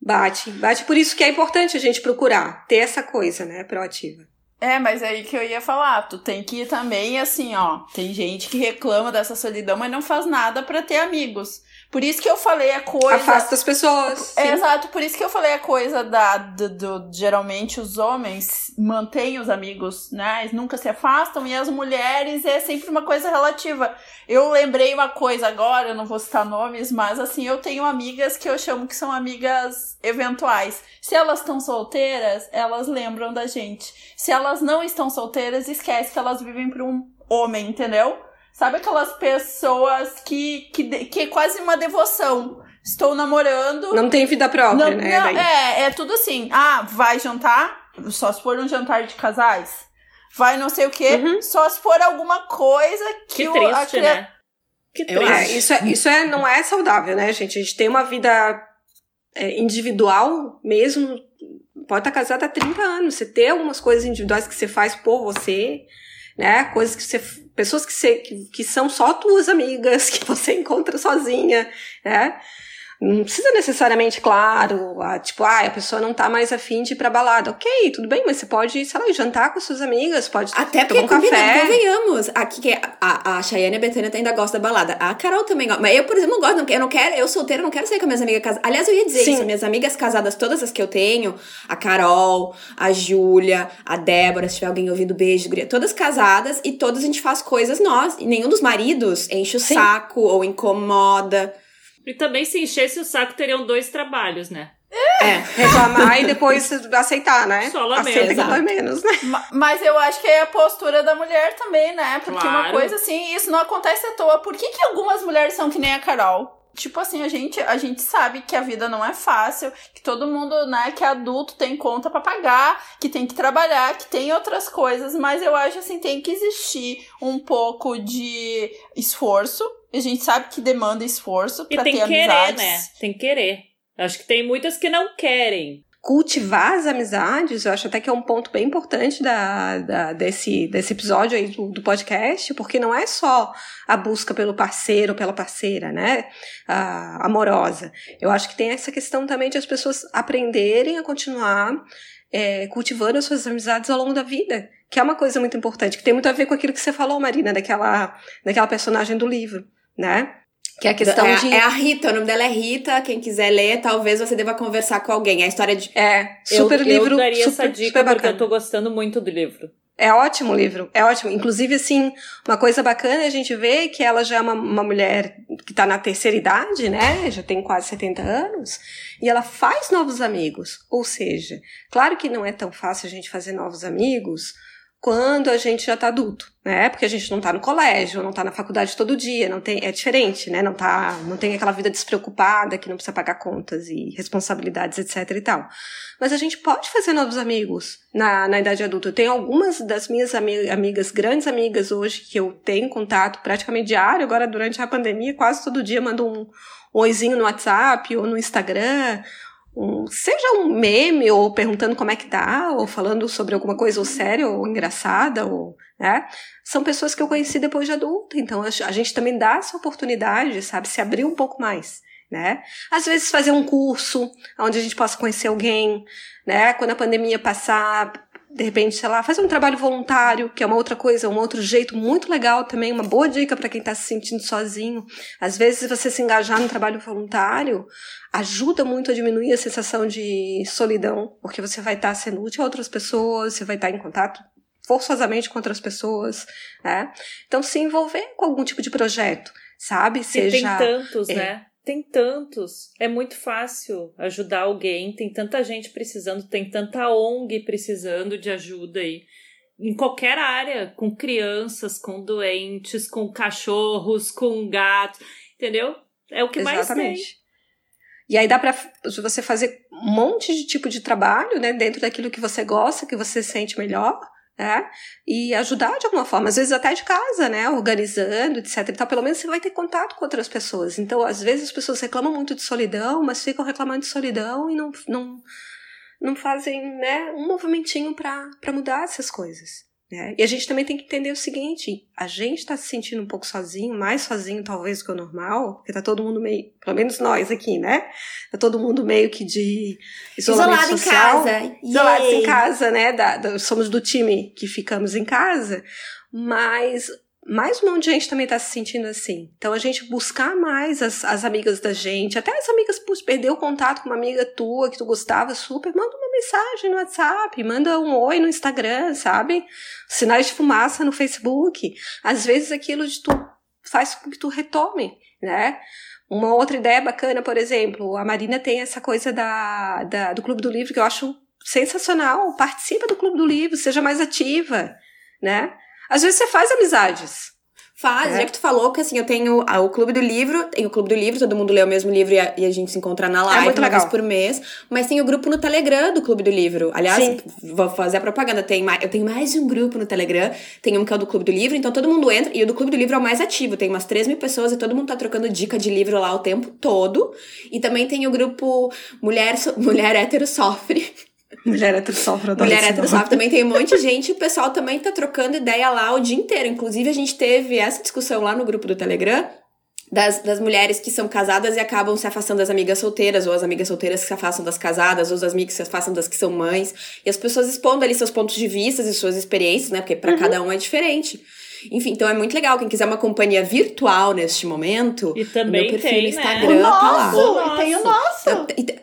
Bate. Bate por isso que é importante a gente procurar ter essa coisa, né, proativa. É, mas é aí que eu ia falar, tu tem que ir também, assim, ó, tem gente que reclama dessa solidão, mas não faz nada pra ter amigos. Por isso que eu falei a coisa... Afasta as pessoas. É, exato, por isso que eu falei a coisa da do, do- geralmente os homens mantêm os amigos, né? Eles nunca se afastam e as mulheres é sempre uma coisa relativa. Eu lembrei uma coisa agora, eu não vou citar nomes, mas assim, eu tenho amigas que eu chamo que são amigas eventuais. Se elas estão solteiras, elas lembram da gente. Se elas não estão solteiras, esquece que elas vivem para um homem, entendeu? Sabe aquelas pessoas que, que, que é quase uma devoção. estou namorando. Não tem vida própria, Não, né? não, é, é tudo assim. Ah, vai jantar? Só se for um jantar de casais. Vai não sei o quê, Uhum. só se for alguma coisa que, Que o, triste, a cria- né? Que Eu triste. É, isso, é, isso é, não é saudável, né, gente? A gente tem uma vida é, individual mesmo. Pode estar casada há 30 anos. Você ter algumas coisas individuais que você faz por você, né? Coisas que você. Pessoas que, você, que, que são só tuas amigas, [laughs] que você encontra sozinha, né? Não precisa necessariamente, claro, a, tipo, ah, a pessoa não tá mais afim de ir pra balada. Ok, tudo bem, mas você pode, sei lá, jantar com suas amigas, pode Até tomar porque, um café. convenhamos, aqui que a, a Cheyenne e a Betânia ainda gostam da balada. A Carol também gosta. Mas eu, por exemplo, não gosto. não- Eu não quero, eu solteira, não quero sair com as minhas amigas casadas. Aliás, eu ia dizer Sim. isso. Minhas amigas casadas, todas as que eu tenho, a Carol, a Júlia, a Débora, se tiver alguém ouvindo, beijo, guria. Todas casadas e todas a gente faz coisas nós. E nenhum dos maridos enche o Sim. saco ou incomoda. E também, se enchesse o saco, teriam dois trabalhos, né? É. reclamar e depois aceitar, né? Só lamento. Aceita que dói menos, né? Ma- Mas eu acho que é a postura da mulher também, né? Porque uma Claro. coisa assim, isso não acontece à toa. Por que, que algumas mulheres são que nem a Carol? Tipo assim, a gente, a gente sabe que a vida não é fácil, que todo mundo, né, que é adulto tem conta pra pagar, que tem que trabalhar, que tem outras coisas, mas eu acho assim, tem que existir um pouco de esforço. A gente sabe que demanda esforço tem ter que querer, amizades. né? Tem que querer. Acho que tem muitas que não querem. Cultivar as amizades, eu acho até que é um ponto bem importante da, da- desse, desse episódio aí do, do podcast, porque não é só a busca pelo parceiro ou pela parceira, né? Ah, amorosa. Eu acho que tem essa questão também de as pessoas aprenderem a continuar é, cultivando as suas amizades ao longo da vida. Que é uma coisa muito importante, que tem muito a ver com aquilo que você falou, Marina, daquela, daquela personagem do livro, né? Que é a questão é, de. é a Rita, o nome dela é Rita. Quem quiser ler, talvez você deva conversar com alguém. É a história de. É, Eu- super eu, livro. daria super, essa dica porque bacana. eu tô gostando muito do livro. É ótimo o livro, é ótimo. Inclusive, assim, uma coisa bacana é a gente ver que ela já é uma, uma mulher que tá na terceira idade, né? Já tem quase 70 anos. E ela faz novos amigos. Ou seja, claro que não é tão fácil a gente fazer novos amigos quando a gente já tá adulto, né? Porque a gente não tá no colégio, não tá na faculdade todo dia, não tem, é diferente, né? Não tá, não tem aquela vida despreocupada que não precisa pagar contas e responsabilidades, etc e tal. Mas a gente pode fazer novos amigos na, na idade adulta. Eu tenho algumas das minhas ami amigas, grandes amigas hoje, que eu tenho contato praticamente diário, agora durante a pandemia, quase todo dia mando um oizinho no WhatsApp ou no Instagram, um, seja um meme, ou perguntando como é que tá, ou falando sobre alguma coisa ou séria, ou engraçada, ou, né? São pessoas que eu conheci depois de adulta, então a gente também dá essa oportunidade, sabe, se abrir um pouco mais, né? Às vezes fazer um curso onde a gente possa conhecer alguém, né? Quando a pandemia passar, de repente, sei lá, fazer um trabalho voluntário, que é uma outra coisa, um outro jeito muito legal também, uma boa dica para quem está se sentindo sozinho. Às vezes, você se engajar no trabalho voluntário ajuda muito a diminuir a sensação de solidão, porque você vai estar sendo útil a outras pessoas, você vai estar em contato forçosamente com outras pessoas, né? Então, se envolver com algum tipo de projeto, sabe? E Seja tem tantos, é. né? Tem tantos. É muito fácil ajudar alguém. Tem tanta gente precisando, tem tanta ONG precisando de ajuda aí. Em qualquer área, com crianças, com doentes, com cachorros, com gatos, entendeu? É o que mais tem. Exatamente. E aí dá pra você fazer um monte de tipo de trabalho, né, dentro daquilo que você gosta, que você sente melhor, né, e ajudar de alguma forma, às vezes até de casa, né, organizando, etc e tal, pelo menos você vai ter contato com outras pessoas. Então, às vezes as pessoas reclamam muito de solidão, mas ficam reclamando de solidão e não, não, não fazem, né, um movimentinho pra mudar essas coisas. Né? E a gente também tem que entender o seguinte: a gente tá se sentindo um pouco sozinho, mais sozinho talvez que o normal, porque tá todo mundo meio, pelo menos nós aqui, né? Tá todo mundo meio que de isolamento Isolado em social, casa. isolados Yay. em casa, né? Da- da- somos do time que ficamos em casa, mas mais um monte de gente também tá se sentindo assim. Então a gente buscar mais as, as amigas da gente, até as amigas, putz, perdeu o contato com uma amiga tua que tu gostava super, manda uma mensagem no WhatsApp, manda um oi no Instagram, sabe? Sinais de fumaça no Facebook. Às vezes aquilo de tu faz com que tu retome, né? Uma outra ideia bacana, por exemplo, a Marina tem essa coisa da, da, do Clube do Livro que eu acho sensacional. Participa do Clube do Livro, seja mais ativa, né? Às vezes você faz amizades. Faz, É. já que tu falou que assim, eu tenho ah, o Clube do Livro, tem o Clube do Livro, todo mundo lê o mesmo livro e a, e a gente se encontra na live É uma legal. vez por mês. Mas tem o grupo no Telegram do Clube do Livro. Aliás, Sim. vou fazer a propaganda. Tem mais, eu tenho mais de um grupo no Telegram. Tem um que é o do Clube do Livro, então todo mundo entra. E o do Clube do Livro é o mais ativo. Tem umas 3 mil pessoas e todo mundo tá trocando dica de livro lá o tempo todo. E também tem o grupo Mulher, Mulher Hétero Sofre. [laughs] Mulher hétero sofre, Mulher hétero sofre também tem um monte de gente, e o pessoal também tá trocando ideia lá o dia inteiro. Inclusive, a gente teve essa discussão lá no grupo do Telegram. Das, das mulheres que são casadas e acabam se afastando das amigas solteiras, ou as amigas solteiras que se afastam das casadas, ou as amigas que se afastam das que são mães. E as pessoas expondo ali seus pontos de vista e suas experiências, né? Porque pra cada um é diferente. Enfim, então é muito legal. Quem quiser uma companhia virtual neste momento, E também meu perfil tem, no né? Instagram O tá lá. nosso! E tem o nosso!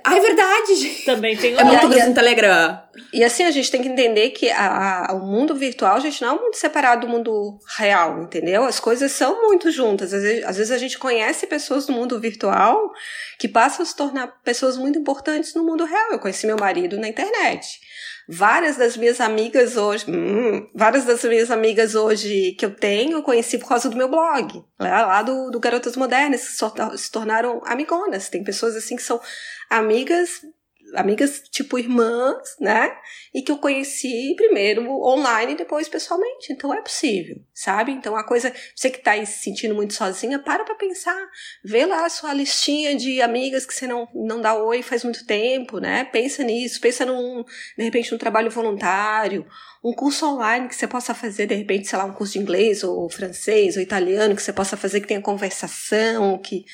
Ah, é verdade, gente. Também tem o É muito nosso. grupo no Telegram. E assim, a gente tem que entender que a, a- o mundo virtual, gente, não é um mundo separado do mundo real, entendeu? As coisas são muito juntas. Às vezes, às vezes a gente conhece pessoas do mundo virtual que passam a se tornar pessoas muito importantes no mundo real. Eu conheci meu marido na internet. Várias das minhas amigas hoje, hum, várias das minhas amigas hoje que eu tenho, conheci por causa do meu blog, lá, lá do, do Garotas Modernas, que se tornaram amigonas. Tem pessoas assim que são amigas amigas tipo irmãs, né? E que eu conheci primeiro online e depois pessoalmente. Então é possível, sabe? Então a coisa, você que tá aí se sentindo muito sozinha, para pra pensar. Vê lá a sua listinha de amigas que você não, não dá oi faz muito tempo, né? Pensa nisso, pensa num, de repente, num trabalho voluntário, um curso online que você possa fazer, de repente, sei lá, um curso de inglês ou francês ou italiano que você possa fazer que tenha conversação, que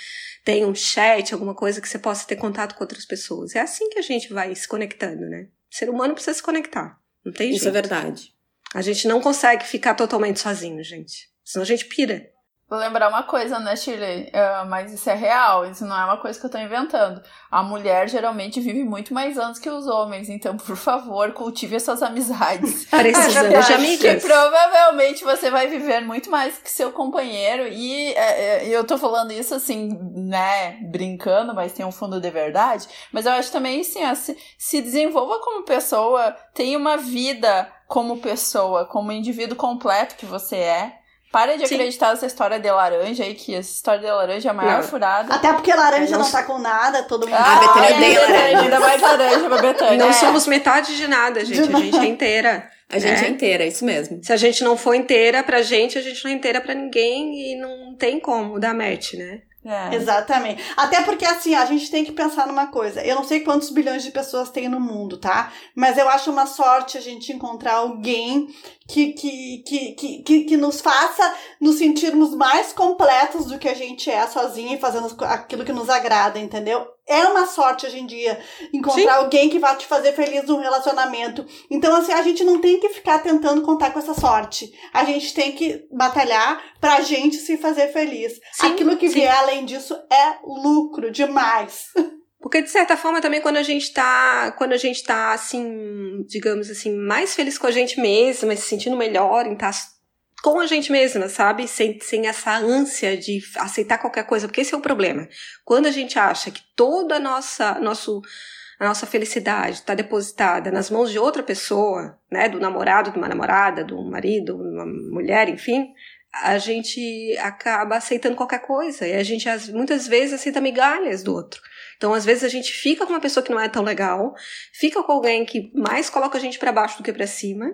tem um chat, alguma coisa que você possa ter contato com outras pessoas. É assim que a gente vai se conectando, né? O ser humano precisa se conectar. Não tem Isso jeito. é verdade. A gente não consegue ficar totalmente sozinho, gente. Senão a gente pira. Vou lembrar uma coisa, né, Shirley? Ah, mas isso é real, isso não é uma coisa que eu tô inventando. A mulher geralmente vive muito mais anos que os homens, então, por favor, cultive as suas amizades. [laughs] Precisando de [laughs] Porque amigas. provavelmente você vai viver muito mais que seu companheiro. E é, é, eu tô falando isso assim, né, brincando, mas tem um fundo de verdade. Mas eu acho também assim, ó, se, se desenvolva como pessoa, tenha uma vida como pessoa, como indivíduo completo que você é. Pare de Sim. acreditar nessa história de laranja aí, que essa história de laranja é a maior Não. furada. Até porque laranja É, não não tá com nada, todo mundo. Ah, Betânia ai, odeia laranja. Ainda mais laranja pra Betânia. Não é. somos metade de nada, gente. De A gente é inteira. A gente É. é inteira, isso mesmo. Se a gente não for inteira pra gente, a gente não é inteira pra ninguém e não tem como dar match, né? É. Exatamente. Até porque, assim, a gente tem que pensar numa coisa. Eu não sei quantos bilhões de pessoas tem no mundo, tá? Mas eu acho uma sorte a gente encontrar alguém que, que, que, que, que, que nos faça nos sentirmos mais completos do que a gente é sozinha e fazendo aquilo que nos agrada, entendeu? É uma sorte hoje em dia encontrar alguém que vai te fazer feliz num relacionamento. Então, assim, a gente não tem que ficar tentando contar com essa sorte. A gente tem que batalhar pra gente se fazer feliz. Sim, Aquilo que sim. vier além disso é lucro demais. [laughs] Porque, de certa forma, também quando a gente tá, quando a gente tá, assim, digamos assim, mais feliz com a gente mesma, se sentindo melhor em estar com a gente mesma, sabe? Sem, sem essa ânsia de aceitar qualquer coisa, porque esse é o problema. Quando a gente acha que toda a nossa, nosso, a nossa felicidade está depositada nas mãos de outra pessoa, né? Do namorado, de uma namorada, do marido, uma mulher, enfim, a gente acaba aceitando qualquer coisa. E a gente, as- muitas vezes, aceita migalhas do outro. Então, às vezes, a gente fica com uma pessoa que não é tão legal, fica com alguém que mais coloca a gente pra baixo do que pra cima,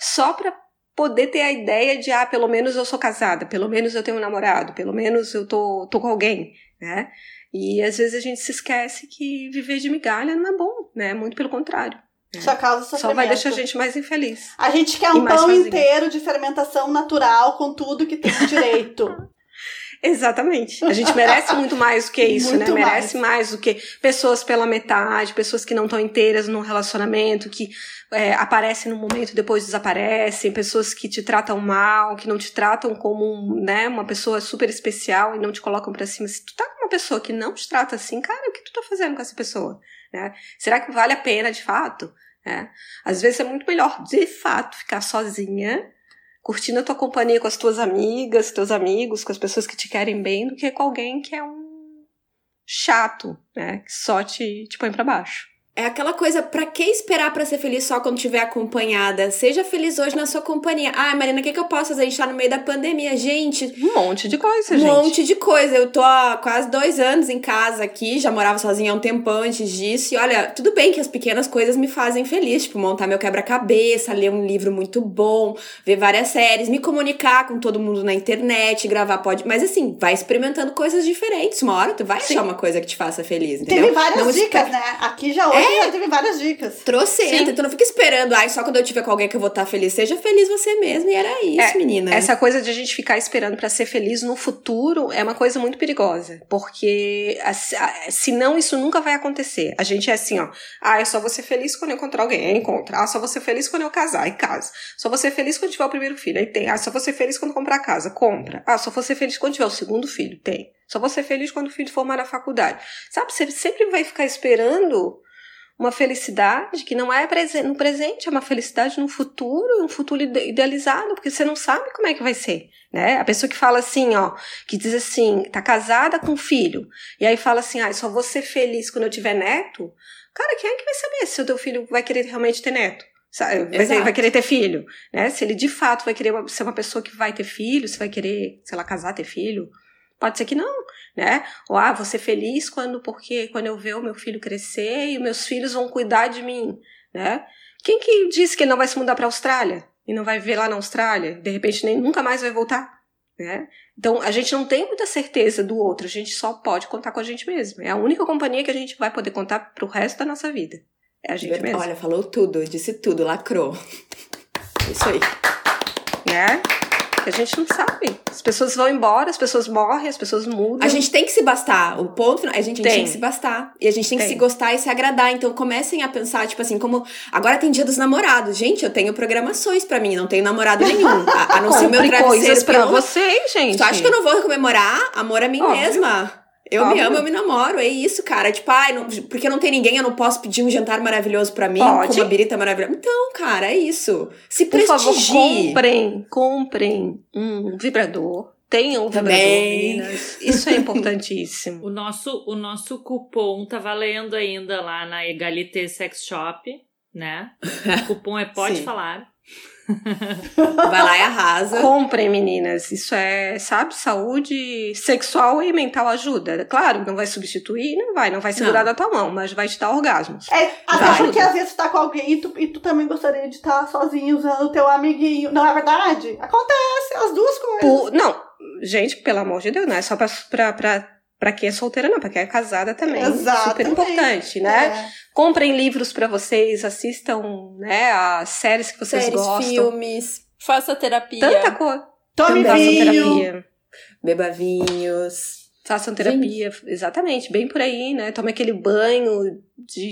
só pra poder ter a ideia de, ah, pelo menos eu sou casada, pelo menos eu tenho um namorado, pelo menos eu tô, tô com alguém, né? E às vezes a gente se esquece que viver de migalha não é bom, né? Muito pelo contrário. Só causa sofrimento. Só vai deixar a gente mais infeliz. A gente quer um pão sozinho. inteiro de fermentação natural com tudo que tem direito. [laughs] Exatamente. A gente merece muito mais do que [laughs] isso, Muito né? Merece mais. do que pessoas pela metade, pessoas que não estão inteiras num relacionamento, que é, aparecem no momento e depois desaparecem, pessoas que te tratam mal, que não te tratam como né, uma pessoa super especial e não te colocam pra cima. Se tu tá com uma pessoa que não te trata assim, cara, o que tu tá fazendo com essa pessoa? Né? Será que vale a pena de fato? né? Às vezes é muito melhor, de fato, ficar sozinha curtindo a tua companhia com as tuas amigas, teus amigos, com as pessoas que te querem bem, do que com alguém que é um chato, né? Que só te, te põe pra baixo. É aquela coisa, pra que esperar pra ser feliz só quando estiver acompanhada? Seja feliz hoje na sua companhia. Ah, Marina, o que, que eu posso fazer? A gente tá no meio da pandemia. Gente, Um monte de coisa, um gente. monte de coisa. Eu tô há quase dois anos em casa aqui, já morava sozinha há um tempão antes disso. E olha, tudo bem que as pequenas coisas me fazem feliz, tipo, montar meu quebra-cabeça, ler um livro muito bom, ver várias séries, me comunicar com todo mundo na internet, gravar pod. Mas assim, vai experimentando coisas diferentes. Uma hora tu vai achar uma coisa que te faça feliz, entendeu? Teve várias Não dicas, espera- né? Aqui já hoje É. já teve várias dicas. Sim. então não fica esperando, ai, só quando eu tiver com alguém que eu vou estar feliz. Seja feliz você mesmo, e era isso, É, menina. Essa coisa de a gente ficar esperando pra ser feliz no futuro é uma coisa muito perigosa, porque senão isso nunca vai acontecer. A gente é assim, ó, ah, eu só vou ser feliz quando eu encontrar alguém, aí encontra. Ah, só vou ser feliz quando eu casar, aí casa. Só vou ser feliz quando tiver o primeiro filho, aí tem. Ah, só vou ser feliz quando comprar casa, compra. Ah, só vou ser feliz quando tiver o segundo filho, tem. Só vou ser feliz quando o filho formar na faculdade. Sabe, você sempre vai ficar esperando uma felicidade que não é no presente, é uma felicidade no futuro, um futuro ide- idealizado, porque você não sabe como é que vai ser, né? A pessoa que fala assim, ó, que diz assim, tá casada com filho, e aí fala assim, ah, só vou ser feliz quando eu tiver neto. Cara, quem é que vai saber se o teu filho vai querer realmente ter neto? Vai, vai querer ter filho, né? Se ele de fato vai querer ser uma pessoa que vai ter filho, se vai querer, sei lá, casar, ter filho, pode ser que não, né? Ou ah, vou ser feliz quando porque quando eu ver o meu filho crescer e meus filhos vão cuidar de mim, né? Quem que disse que ele não vai se mudar para a Austrália e não vai viver lá na Austrália? De repente nem nunca mais vai voltar, né? Então a gente não tem muita certeza do outro, a gente só pode contar com a gente mesmo. É a única companhia que a gente vai poder contar pro resto da nossa vida. É a gente mesmo, Olha, falou tudo, disse tudo, lacrou. [laughs] Isso aí. né? Que a gente não sabe. As pessoas vão embora, as pessoas morrem, as pessoas mudam. A gente tem que se bastar. O ponto é a gente, tem. Tem. que se bastar. E a gente tem, que Tem. se gostar e se agradar. Então comecem a pensar, tipo assim, como. Agora tem dia dos namorados. Gente, eu tenho programações pra mim, não tenho namorado nenhum. A, a não ser o meu travesseiro. coisas pra não- vocês, gente. Tu acha que eu não vou comemorar amor a mim Óbvio. mesma? Eu me amo, eu me namoro, é isso, cara. Tipo, ai, não, porque não tem ninguém, eu não posso pedir um jantar maravilhoso pra mim, Pode. com uma birita maravilhosa. Então, cara, é isso. Se Por favor, prestigie. comprem, comprem um vibrador. Tenham um vibrador, Também. meninas. Isso é importantíssimo. [laughs] O nosso, o nosso cupom tá valendo ainda lá na Egalité Sex Shop, né? O cupom é Pode Sim. Falar. Vai lá e arrasa. Comprem, meninas. Isso é, sabe, saúde sexual e mental ajuda. Claro, não vai substituir, não vai, não vai segurar Não. da tua mão, mas vai te dar orgasmos. É, até Vai. porque às vezes tu tá com alguém e tu, e tu também gostaria de estar sozinho usando o teu amiguinho. Não é verdade? Acontece, as duas coisas. Por- não, gente, pelo amor de Deus, não é só pra, pra, pra, pra quem é solteira, não, pra quem é casada também. Super Exatamente. importante, né? É. Comprem livros pra vocês, assistam, né, as séries que vocês Séries, gostam. filmes, Faça terapia. Tanta coisa. Tome Façam vinho. terapia. beba vinhos. Façam terapia, exatamente, bem por aí, né? Tome aquele banho de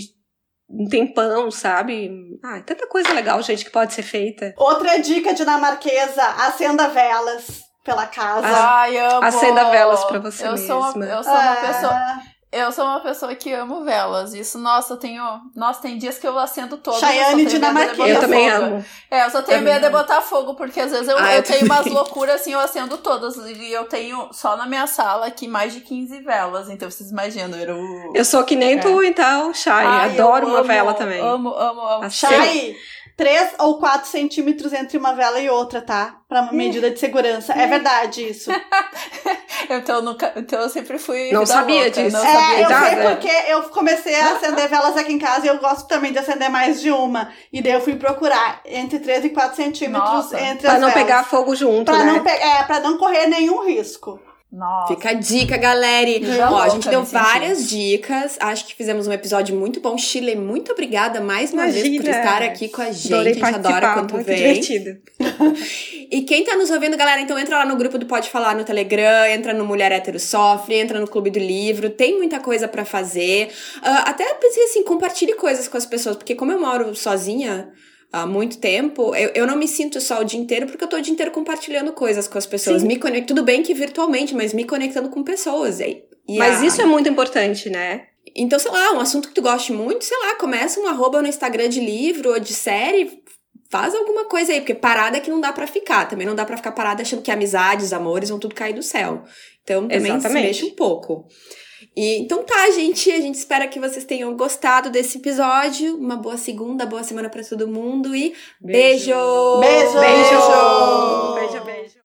um tempão, sabe? Ah, tanta coisa legal, gente, que pode ser feita. Outra dica dinamarquesa: acenda velas pela casa. Ai, amo. Acenda velas pra você eu Sou uma, mesma. eu sou uma Ah, pessoa. Eu sou uma pessoa que amo velas. Isso, nossa, eu tenho. Nossa, tem dias que eu acendo todas. Dinamarquesa. botar Eu também fogo. amo. É, eu só tenho Também medo de botar fogo, porque às vezes eu, Ah, eu eu tenho umas loucuras assim, eu acendo todas. E eu tenho só na minha sala aqui mais de 15 velas. Então vocês imaginam. Eu, Eu sou que nem É. tu, então, Chay. Ai, Adoro uma amo, vela também. Amo, amo, amo. Chay, 3 ou 4 centímetros entre uma vela e outra, tá? Pra uma medida de segurança. É verdade isso. Então, [laughs] eu nunca, então eu sempre fui. Não sabia louca, disso. Não É, sabia eu Tá, sei porque eu comecei a acender velas aqui em casa e eu gosto também de acender mais de uma. E daí eu fui procurar entre 3 e 4 centímetros Nossa. entre Pra as não velas. pegar fogo junto, Pra né? não, é, pra não correr nenhum risco. Nossa. Fica a dica, galera. Ó, a gente deu várias sentido. dicas. Acho que fizemos um episódio muito bom. Chile, muito obrigada mais uma vez por Imagina. estar aqui com a gente. Adorei a gente adora quando muito vem. divertido. [laughs] E quem tá nos ouvindo, galera, então entra lá no grupo do Pode Falar no Telegram, entra no Mulher Hétero Sofre, entra no Clube do Livro, tem muita coisa pra fazer. Ah, até pensei assim, compartilhe coisas com as pessoas, porque como eu moro sozinha há muito tempo, eu, eu não me sinto só o dia inteiro, porque eu tô o dia inteiro compartilhando coisas com as pessoas. Sim. Me conecto, tudo bem que virtualmente, mas me conectando com pessoas. E, e Mas a- isso é muito importante, né? então, sei lá, um assunto que tu goste muito, sei lá, começa um arroba no Instagram de livro ou de série, faz alguma coisa aí, porque parada é que não dá pra ficar. Também não dá pra ficar parada achando que amizades, amores vão tudo cair do céu. Então, também se Exatamente. mexe um pouco. E, então tá, gente. A gente espera que vocês tenham gostado desse episódio. Uma boa segunda, boa semana pra todo mundo e beijo! Beijo! Beijo!